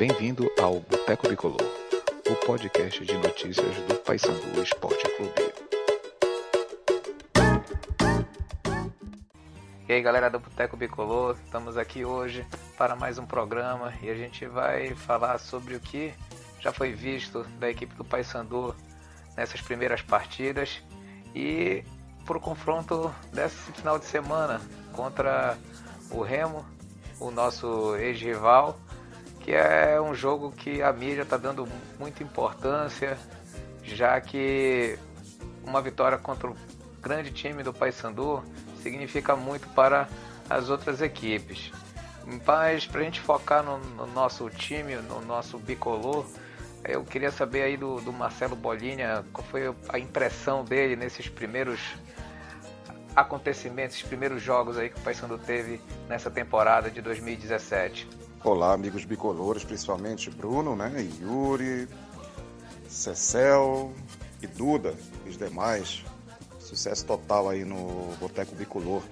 Bem-vindo ao Boteco Bicolor, o podcast de notícias do Paysandu Esporte Clube. E aí galera do Boteco Bicolor, estamos aqui hoje para mais um programa e a gente vai falar sobre o que já foi visto da equipe do Paysandu nessas primeiras partidas e para o confronto desse final de semana contra o Remo, o nosso ex-rival, que é um jogo que a mídia está dando muita importância, já que uma vitória contra o grande time do Paysandu significa muito para as outras equipes. Mas para a gente focar no, no, nosso time, no nosso bicolor, eu queria saber aí do, do Marcelo Bolinha qual foi a impressão dele nesses primeiros acontecimentos, primeiros jogos aí que o Paysandu teve nessa temporada de 2017. Olá, amigos bicolores, principalmente Bruno, né, Yuri, Cecel e Duda os demais. Sucesso total aí no Boteco Bicolor.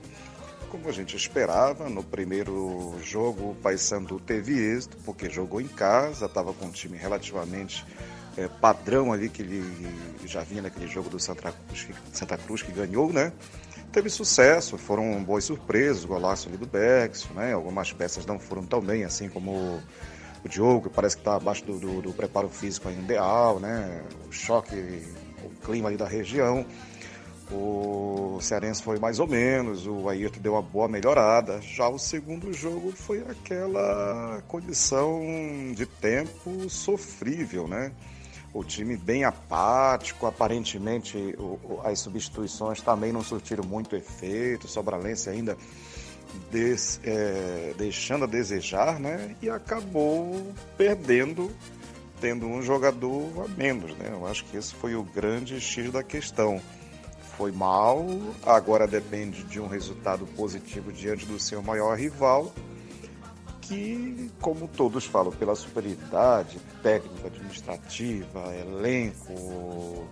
Como a gente esperava, no primeiro jogo o Paysandu teve êxito, porque jogou em casa, estava com um time relativamente é, padrão ali que ele já vinha naquele jogo do Santa Cruz, Santa Cruz que ganhou, né? Teve sucesso, foram boas surpresas, o golaço ali do Bex, né? Algumas peças não foram tão bem, assim como o Diogo, que parece que está abaixo do, do, do, preparo físico ainda ideal, né? O choque, o clima ali da região. O Cearense foi mais ou menos, o Ayrton deu uma boa melhorada. Já o segundo jogo foi aquela condição de tempo sofrível, né? O time bem apático, aparentemente o, as substituições também não surtiram muito efeito, Sobralense ainda des, é, deixando a desejar, né? E acabou perdendo, tendo um jogador a menos, né? Eu acho que esse foi o grande X da questão foi mal, agora depende de um resultado positivo diante do seu maior rival, que, como todos falam, pela superioridade técnica, administrativa, elenco,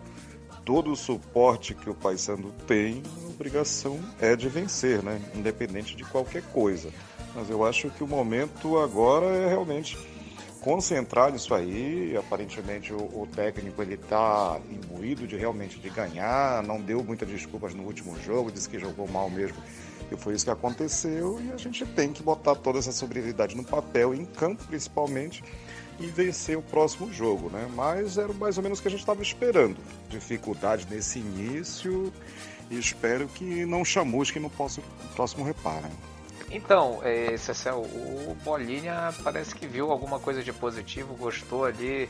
todo o suporte que o Paysandu tem, a obrigação é de vencer, né? independente de qualquer coisa. Mas eu acho que o momento agora é realmente concentrar nisso aí. Aparentemente o, o técnico ele está imbuído de realmente de ganhar, não deu muitas desculpas no último jogo, disse que jogou mal mesmo. E foi isso que aconteceu e a gente tem que botar toda essa sobriedade no papel, em campo principalmente, e vencer o próximo jogo, né? Mas era mais ou menos o que a gente estava esperando. Dificuldade nesse início e espero que não chamusque no próximo, próximo reparo. Então, é, o Bolinha parece que viu alguma coisa de positivo, gostou ali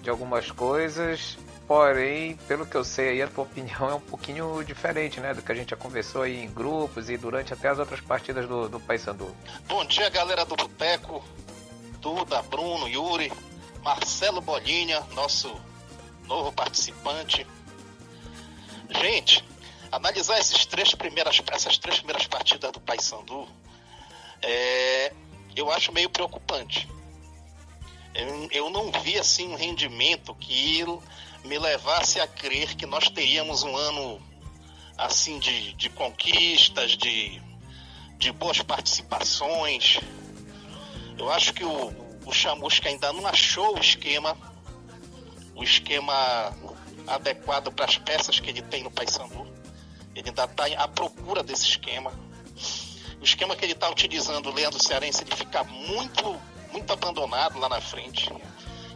de algumas coisas, porém, pelo que eu sei aí, a tua opinião é um pouquinho diferente, né, do que a gente já conversou aí em grupos e durante até as outras partidas do, do Paysandu. Bom dia, galera do Boteco, Duda, Bruno, Yuri, Marcelo Bolinha, nosso novo participante. Gente, analisar esses três primeiras, essas três primeiras partidas do Paysandu, é, eu acho meio preocupante. Eu, não vi assim um rendimento que me levasse a crer que nós teríamos um ano assim de, de conquistas, de, de boas participações. Eu acho que o, o Chamusca ainda não achou o esquema, o esquema adequado para as peças que ele tem no Paysandu. Ele ainda está à procura desse esquema o esquema que ele está utilizando, o Leandro Cearense, ele fica muito, muito abandonado lá na frente.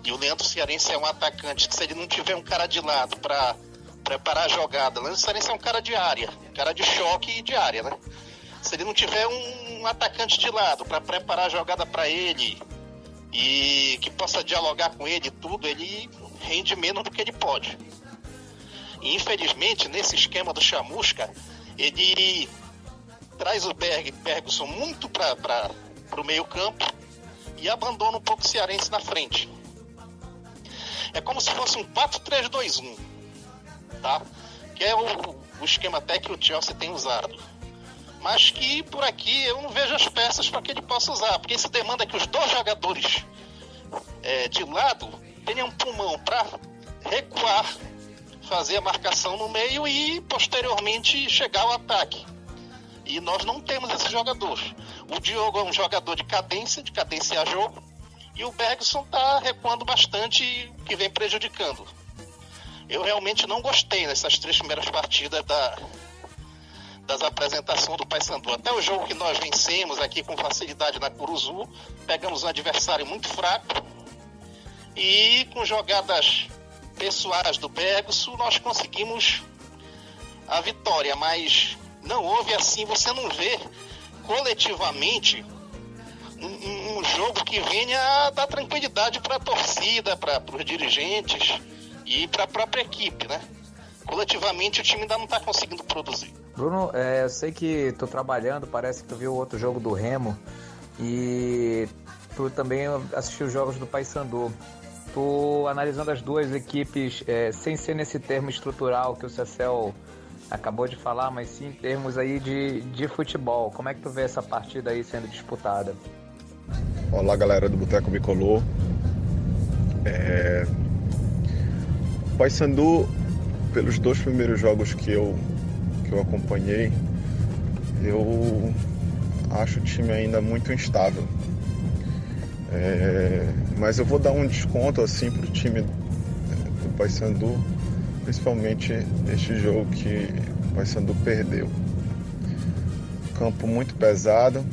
E o Leandro Cearense é um atacante que se ele não tiver um cara de lado para preparar a jogada, o Leandro Cearense é um cara de área, cara de choque e de área, né? Se ele não tiver um, atacante de lado para preparar a jogada para ele e que possa dialogar com ele tudo, ele rende menos do que ele pode. E infelizmente, nesse esquema do Chamusca, ele traz o Berg, Bergson muito para o meio campo abandona um pouco o Cearense na frente. É como se fosse um 4-3-2-1, tá? Que é o, o esquema até que o Chelsea tem usado. Mas que por aqui eu não vejo as peças para que ele possa usar, porque isso demanda que os dois jogadores é, de lado tenham um pulmão para recuar, fazer a marcação no meio e posteriormente chegar ao ataque. E nós não temos esse jogador. O Diogo é um jogador de cadência, de cadenciar jogo. e o Bergson está recuando bastante, que vem prejudicando. Eu realmente não gostei nessas três primeiras partidas da, das apresentações do Paysandu. Até o jogo que nós vencemos aqui com facilidade na Curuzu, pegamos um adversário muito fraco e com jogadas pessoais do Bergson nós conseguimos a vitória, mas não houve assim, você não vê coletivamente um, um jogo que venha dar tranquilidade para a torcida, para os dirigentes e para a própria equipe, né? Coletivamente o time ainda não está conseguindo produzir. Bruno, é, eu sei que tô trabalhando, parece que tu viu outro jogo do Remo e tu também assistiu jogos do Paysandu. Tu analisando as duas equipes, é, sem ser nesse termo estrutural que o Cecel acabou de falar, mas sim em termos aí de, de futebol. Como é que tu vê essa partida aí sendo disputada? Olá galera do Boteco Bicolor. É... Paysandu, pelos dois primeiros jogos que eu, que eu acompanhei, eu acho o time ainda muito instável. É... Mas eu vou dar um desconto assim pro time do Paysandu principalmente este jogo que o Paysandu perdeu. Campo muito pesado,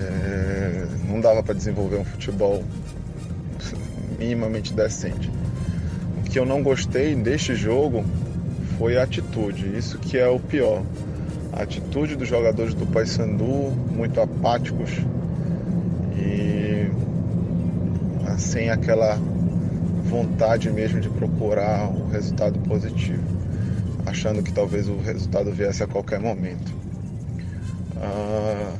é, não dava para desenvolver um futebol minimamente decente. O que eu não gostei deste jogo foi a atitude, isso que é o pior. A atitude dos jogadores do Paysandu, muito apáticos e sem aquela vontade mesmo de procurar o resultado positivo, achando que talvez o resultado viesse a qualquer momento. Ah,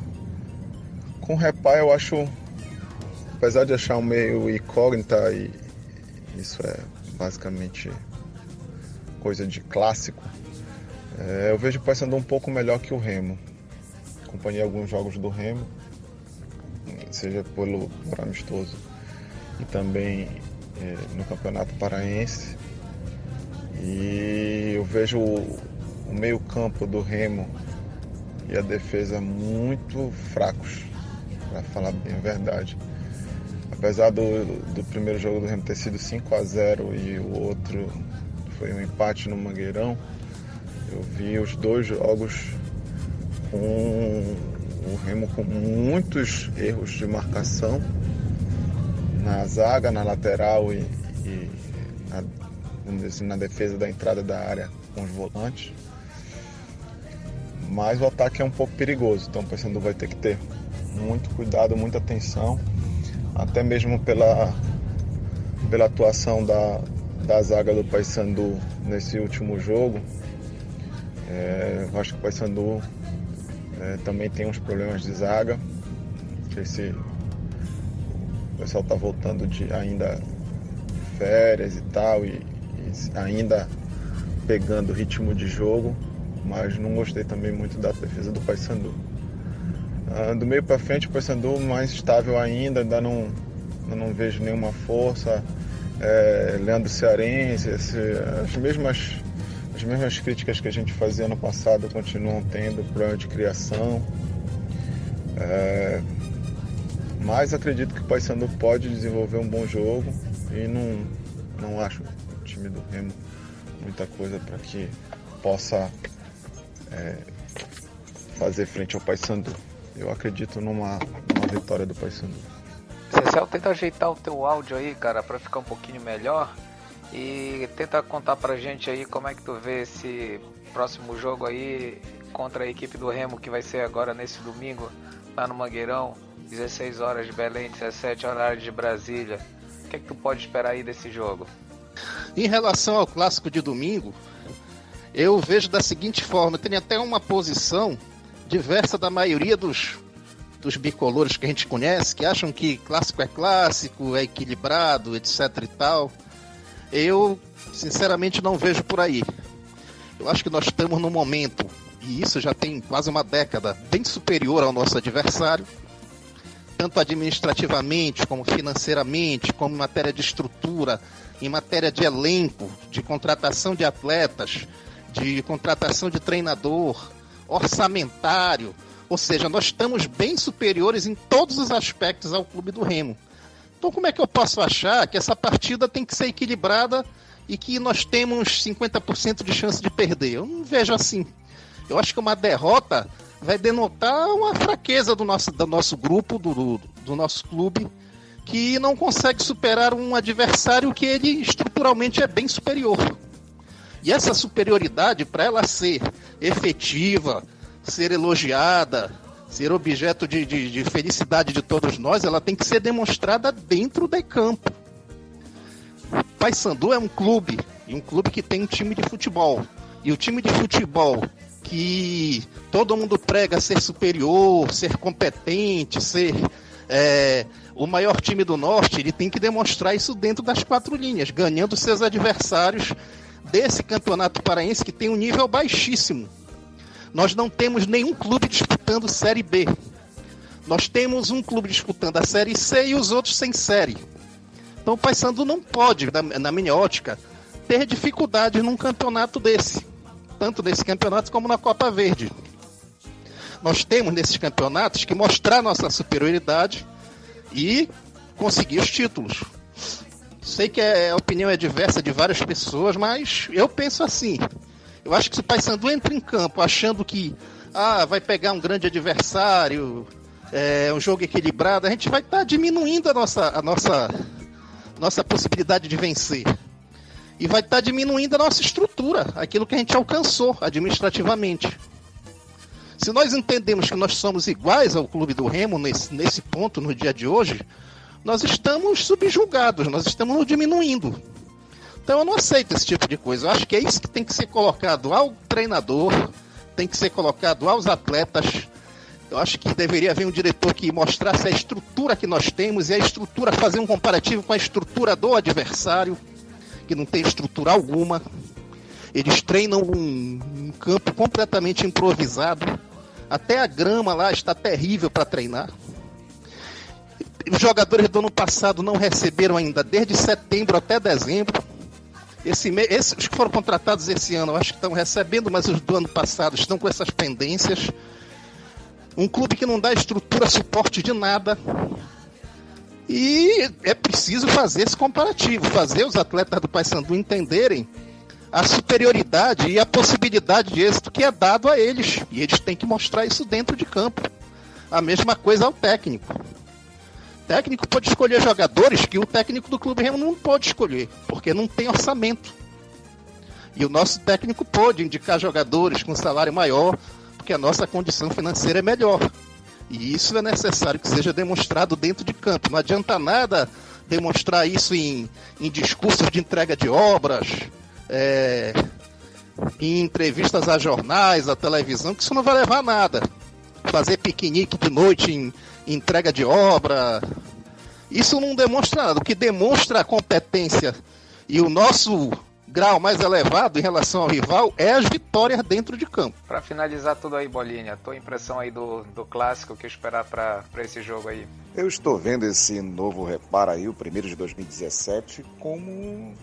com Repai eu acho, apesar de achar um meio incógnita e isso é basicamente coisa de clássico, é, eu vejo o Paysandu um pouco melhor que o Remo. Acompanhei alguns jogos do Remo, seja pelo por amistoso e também no Campeonato Paraense. E eu vejo o, o meio-campo do Remo e a defesa muito fracos, para falar bem a verdade. Apesar do, do primeiro jogo do Remo ter sido 5 a 0 e o outro foi um empate no Mangueirão, eu vi os dois jogos com o Remo com muitos erros de marcação na zaga, na lateral e, e na, assim, na defesa da entrada da área com os volantes. Mas o ataque é um pouco perigoso, então o Paysandu vai ter que ter muito cuidado, muita atenção, até mesmo pela, pela atuação da, da zaga do Paysandu nesse último jogo. É, eu acho que o Paysandu é, também tem uns problemas de zaga. Não sei se o pessoal está voltando de ainda de férias e tal, e, e ainda pegando o ritmo de jogo, mas não gostei também muito da defesa do Paysandu. Ah, do meio para frente, o Paysandu mais estável ainda, ainda não, não vejo nenhuma força. É, Leandro Cearense, esse, as mesmas as mesmas críticas que a gente fazia no passado continuam tendo, problema de criação. É, mas acredito que o Paysandu pode desenvolver um bom jogo e não, não acho o time do Remo muita coisa para que possa é, fazer frente ao Paysandu. Eu acredito numa, numa vitória do Paysandu. Cecel, tenta ajeitar o teu áudio aí, cara, para ficar um pouquinho melhor. E tenta contar pra gente aí como é que tu vê esse próximo jogo aí contra a equipe do Remo que vai ser agora nesse domingo lá no Mangueirão. 16 horas de Belém, 17 horário de Brasília. O que é que tu pode esperar aí desse jogo? Em relação ao clássico de domingo, eu vejo da seguinte forma: tem até uma posição diversa da maioria dos, dos bicolores que a gente conhece, que acham que clássico é clássico, é equilibrado, etc e tal. Eu, sinceramente, não vejo por aí. Eu acho que nós estamos num momento, e isso já tem quase uma década, bem superior ao nosso adversário tanto administrativamente, como financeiramente, como em matéria de estrutura, em matéria de elenco, de contratação de atletas, de contratação de treinador, orçamentário. Ou seja, nós estamos bem superiores em todos os aspectos ao clube do Remo. Então, como é que eu posso achar que essa partida tem que ser equilibrada e que nós temos 50% de chance de perder? Eu não vejo assim. Eu acho que uma derrota vai denotar uma fraqueza do nosso, do nosso grupo, do, do nosso clube, que não consegue superar um adversário que ele estruturalmente é bem superior. E essa superioridade, para ela ser efetiva, ser elogiada, ser objeto de, de, de, felicidade de todos nós, ela tem que ser demonstrada dentro de campo. Paysandu é um clube, e um clube que tem um time de futebol. E o time de futebol que todo mundo prega ser superior, ser competente, ser é, o maior time do norte, ele tem que demonstrar isso dentro das quatro linhas, ganhando seus adversários desse campeonato paraense que tem um nível baixíssimo. Nós não temos nenhum clube disputando Série B. Nós temos um clube disputando a Série C e os outros sem série. Então o Paysandu não pode, na minha ótica, ter dificuldade num campeonato desse tanto nesse campeonato como na Copa Verde. Nós temos nesses campeonatos que mostrar nossa superioridade e conseguir os títulos. Sei que a opinião é diversa de várias pessoas, mas eu penso assim. Eu acho que se o Paysandu entra em campo achando que ah, vai pegar um grande adversário, é, um jogo equilibrado, a gente vai estar tá diminuindo a nossa, a nossa, nossa possibilidade de vencer e vai estar tá diminuindo a nossa estrutura, aquilo que a gente alcançou administrativamente. Se nós entendemos que nós somos iguais ao Clube do Remo nesse, nesse ponto, no dia de hoje, nós estamos subjugados, nós estamos diminuindo. Então eu não aceito esse tipo de coisa. Eu acho que é isso que tem que ser colocado ao treinador, tem que ser colocado aos atletas. Eu acho que deveria haver um diretor que mostrasse a estrutura que nós temos e a estrutura, fazer um comparativo com a estrutura do adversário que não tem estrutura alguma. Eles treinam um, campo completamente improvisado. Até a grama lá está terrível para treinar. Os jogadores do ano passado não receberam ainda, desde setembro até dezembro. Esse esses que foram contratados esse ano, eu acho que estão recebendo, mas os do ano passado estão com essas pendências. Um clube que não dá estrutura, suporte de nada. E é preciso fazer esse comparativo, fazer os atletas do Paysandu entenderem a superioridade e a possibilidade de êxito que é dado a eles. E eles têm que mostrar isso dentro de campo. A mesma coisa ao técnico. O técnico pode escolher jogadores que o técnico do Clube Remo não pode escolher, porque não tem orçamento. E o nosso técnico pode indicar jogadores com salário maior, porque a nossa condição financeira é melhor. E isso é necessário que seja demonstrado dentro de campo. Não adianta nada demonstrar isso em, em discursos de entrega de obras, é, em entrevistas a jornais, a televisão, que isso não vai levar a nada. Fazer piquenique de noite em, em entrega de obra. Isso não demonstra nada. O que demonstra a competência e o nosso grau mais elevado em relação ao rival é as vitórias dentro de campo. Para finalizar tudo aí, Bolinha, tua impressão aí do, do clássico, o que esperar para esse jogo aí? Eu estou vendo esse novo reparo aí, o primeiro de 2017, como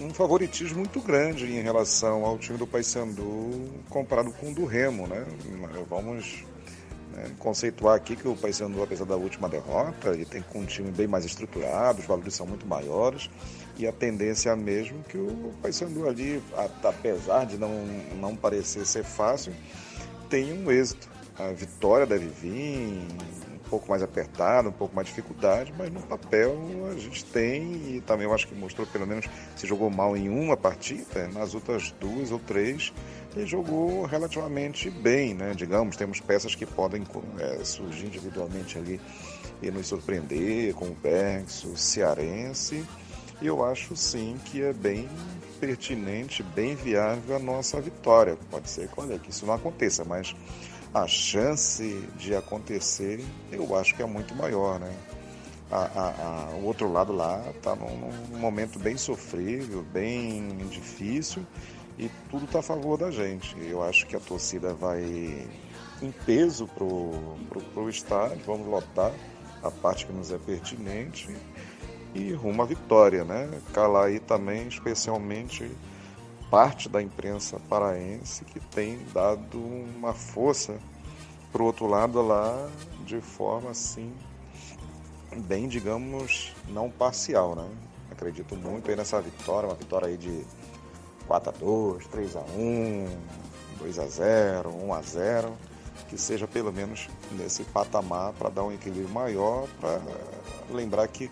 um favoritismo muito grande em relação ao time do Paysandu comparado com o do Remo, né? Vamos né, conceituar aqui que o Paysandu, apesar da última derrota, ele tem um time bem mais estruturado, os valores são muito maiores e a tendência é mesmo que o Paysandu ali, apesar de não, não parecer ser fácil, tem um êxito. A vitória deve vir um pouco mais apertada, um pouco mais dificuldade, mas no papel a gente tem, e também eu acho que mostrou pelo menos se jogou mal em uma partida, nas outras duas ou três ele jogou relativamente bem, né? Digamos, temos peças que podem é, surgir individualmente ali e nos surpreender, como o Bergs, o Cearense e eu acho sim que é bem pertinente, bem viável a nossa vitória. Pode ser que, olha, que isso não aconteça, mas a chance de acontecer eu acho que é muito maior, né? A, a, a, o outro lado lá está num, num, momento bem sofrível, bem difícil e tudo está a favor da gente. Eu acho que a torcida vai em peso pro, pro estádio, vamos lotar a parte que nos é pertinente e rumo à vitória, né? Calar aí também, especialmente, parte da imprensa paraense que tem dado uma força pro outro lado lá de forma assim bem, digamos, não parcial, né? Acredito muito aí nessa vitória, uma vitória aí de 4 a 2, 3 a 1, 2 a 0, 1 a 0, que seja pelo menos nesse patamar para dar um equilíbrio maior, para lembrar que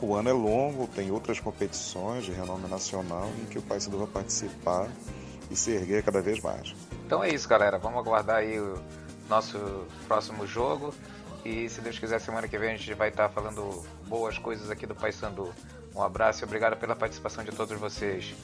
o ano é longo, tem outras competições de renome nacional em que o Paysandu vai participar e se erguer cada vez mais. Então é isso, galera. Vamos aguardar aí o nosso próximo jogo. E se Deus quiser, semana que vem a gente vai estar falando boas coisas aqui do Paysandu. Um abraço e obrigado pela participação de todos vocês.